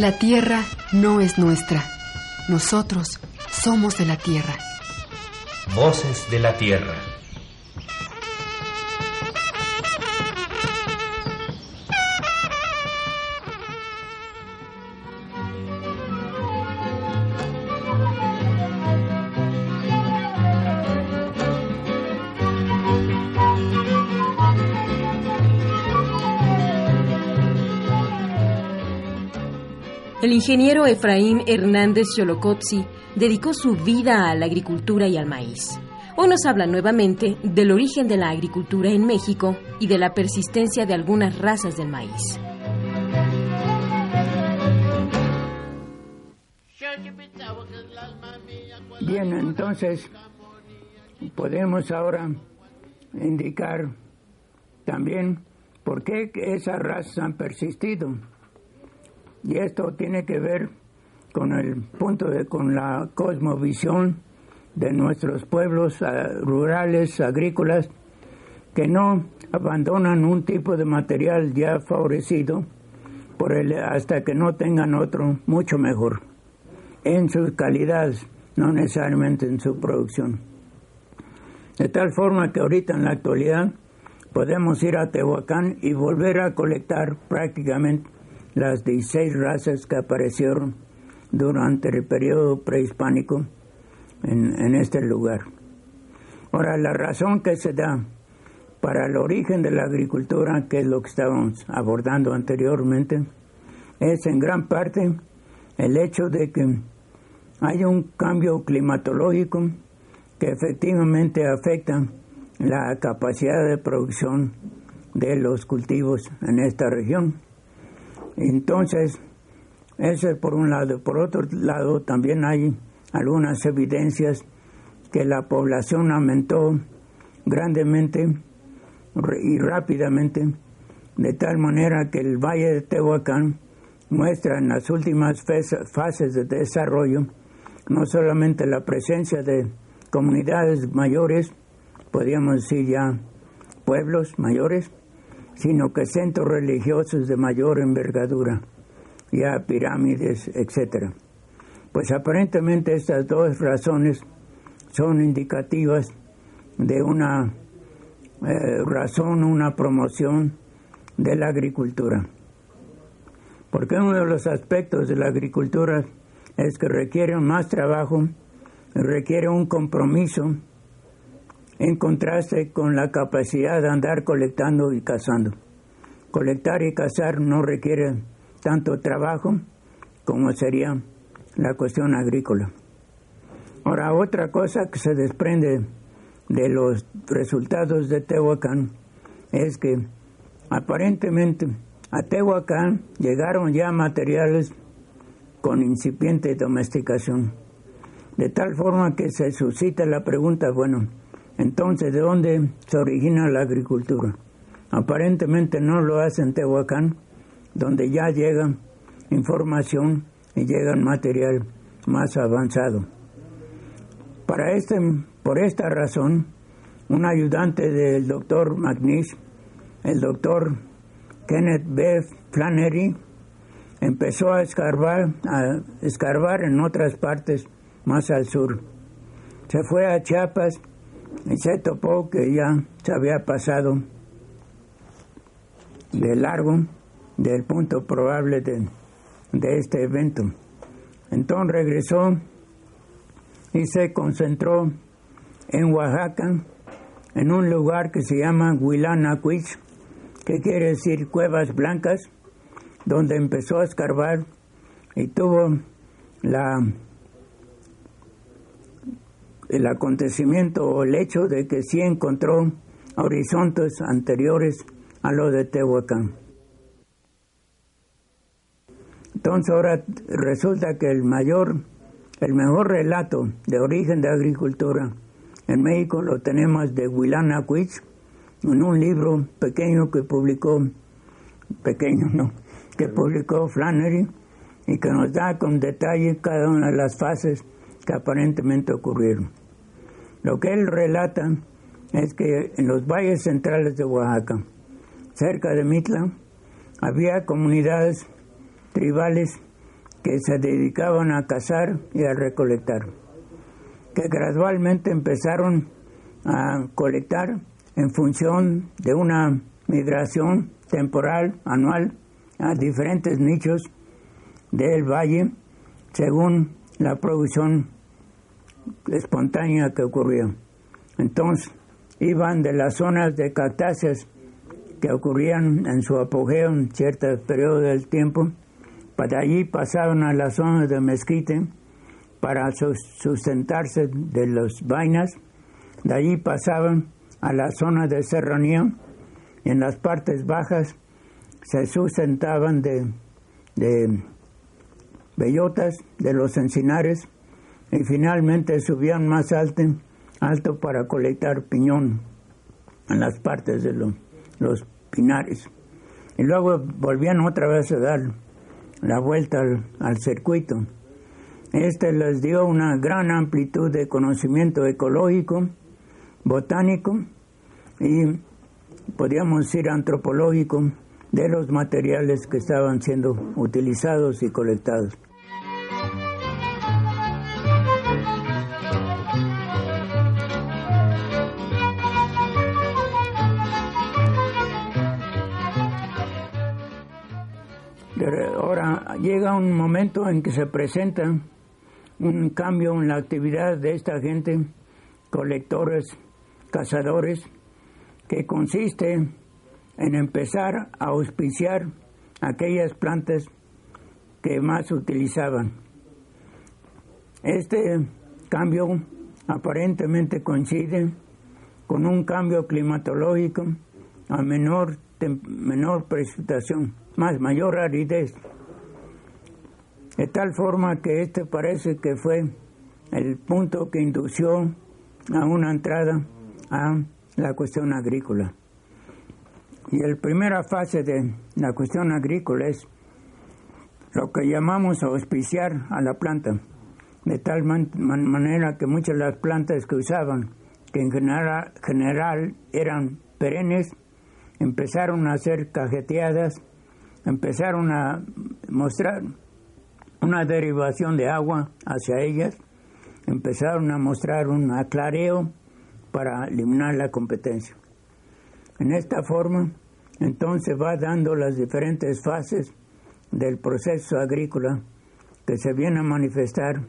La tierra no es nuestra. Nosotros somos de la tierra. Voces de la tierra. El ingeniero Efraín Hernández Xolocotzi dedicó su vida a la agricultura y al maíz. Hoy nos habla nuevamente del origen de la agricultura en México y de la persistencia de algunas razas del maíz. Bien, entonces podemos ahora indicar también por qué esas razas han persistido. Y esto tiene que ver con el punto de con la cosmovisión de nuestros pueblos ah, rurales, agrícolas, que no abandonan un tipo de material ya favorecido por el, hasta que no tengan otro mucho mejor en sus calidades, no necesariamente en su producción. De tal forma que ahorita en la actualidad podemos ir a Tehuacán y volver a colectar prácticamente las 16 razas que aparecieron durante el periodo prehispánico en, este lugar. Ahora, la razón que se da para el origen de la agricultura, que es lo que estábamos abordando anteriormente, es en gran parte el hecho de que hay un cambio climatológico que efectivamente afecta la capacidad de producción de los cultivos en esta región. Entonces, eso es por un lado. Por otro lado, también hay algunas evidencias que la población aumentó grandemente y rápidamente, de tal manera que el Valle de Tehuacán muestra en las últimas fases de desarrollo no solamente la presencia de comunidades mayores, podríamos decir ya pueblos mayores, sino que centros religiosos de mayor envergadura, ya pirámides, etc. Pues aparentemente estas dos razones son indicativas de una eh, razón, una promoción de la agricultura. Porque uno de los aspectos de la agricultura es que requiere más trabajo, requiere un compromiso en contraste con la capacidad de andar colectando y cazando. Colectar y cazar no requiere tanto trabajo como sería la cuestión agrícola. Ahora, otra cosa que se desprende de los resultados de Tehuacán es que aparentemente a Tehuacán llegaron ya materiales con incipiente domesticación, de tal forma que se suscita la pregunta, bueno, entonces, ¿de dónde se origina la agricultura? Aparentemente no lo hace en Tehuacán, donde ya llega información y llega material más avanzado. Para este, por esta razón, un ayudante del doctor McNish, el doctor Kenneth B. Flannery, empezó a escarbar, a escarbar en otras partes más al sur. Se fue a Chiapas y se topó que ya se había pasado de largo del punto probable de, de este evento. Entonces regresó y se concentró en Oaxaca, en un lugar que se llama Huilanacuich, que quiere decir cuevas blancas, donde empezó a escarbar y tuvo la el acontecimiento o el hecho de que sí encontró horizontes anteriores a los de Tehuacán. Entonces ahora resulta que el mayor, el mejor relato de origen de agricultura en México lo tenemos de Huilanacuich, en un libro pequeño que publicó, pequeño no, que publicó Flannery y que nos da con detalle cada una de las fases que aparentemente ocurrieron. Lo que él relata es que en los valles centrales de Oaxaca, cerca de Mitla, había comunidades tribales que se dedicaban a cazar y a recolectar, que gradualmente empezaron a colectar en función de una migración temporal anual a diferentes nichos del valle según la producción espontánea que ocurría. Entonces, iban de las zonas de cactáceas que ocurrían en su apogeo en ciertos periodos del tiempo, para allí pasaban a las zonas de mezquite para sustentarse de las vainas, de allí pasaban a la zona de serranía, en las partes bajas se sustentaban de bellotas, de los encinares, y finalmente subían más alto, alto para colectar piñón en las partes de los pinares. Y luego volvían otra vez a dar la vuelta al, circuito. Este les dio una gran amplitud de conocimiento ecológico, botánico y podríamos decir antropológico de los materiales que estaban siendo utilizados y colectados. Ahora llega un momento en que se presenta un cambio en la actividad de esta gente, colectores, cazadores, que consiste en empezar a auspiciar aquellas plantas que más utilizaban. Este cambio aparentemente coincide con un cambio climatológico a menor, menor precipitación más mayor aridez. De tal forma que este parece que fue el punto que indució a una entrada a la cuestión agrícola. Y la primera fase de la cuestión agrícola es lo que llamamos auspiciar a la planta, de tal manera que muchas de las plantas que usaban, que en general, eran perennes, empezaron a ser cajeteadas empezaron a mostrar una derivación de agua hacia ellas, empezaron a mostrar un aclareo para eliminar la competencia. En esta forma, entonces va dando las diferentes fases del proceso agrícola que se viene a manifestar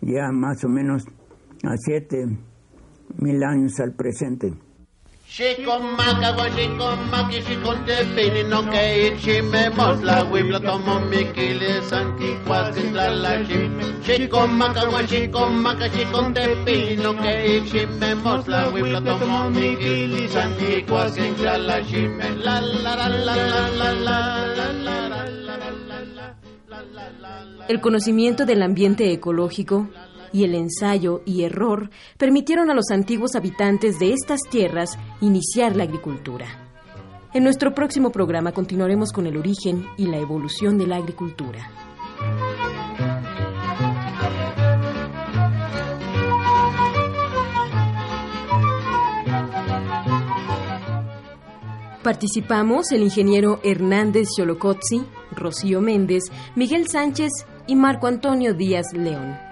ya más o menos a siete mil años al presente. Shikomaka wa shikomaki shikonte pini no wibla tomo mikili santi kwasi la shim Shikomaka wa shikomaka shikonte pini no kei chime mosla wibla tomo mikili santi kwasi la shim La la la la la la la la la El conocimiento del ambiente ecológico y el ensayo y error permitieron a los antiguos habitantes de estas tierras iniciar la agricultura. En nuestro próximo programa continuaremos con el origen y la evolución de la agricultura. Participamos el ingeniero Hernández Xolocotzi, Rocío Méndez, Miguel Sánchez y Marco Antonio Díaz León.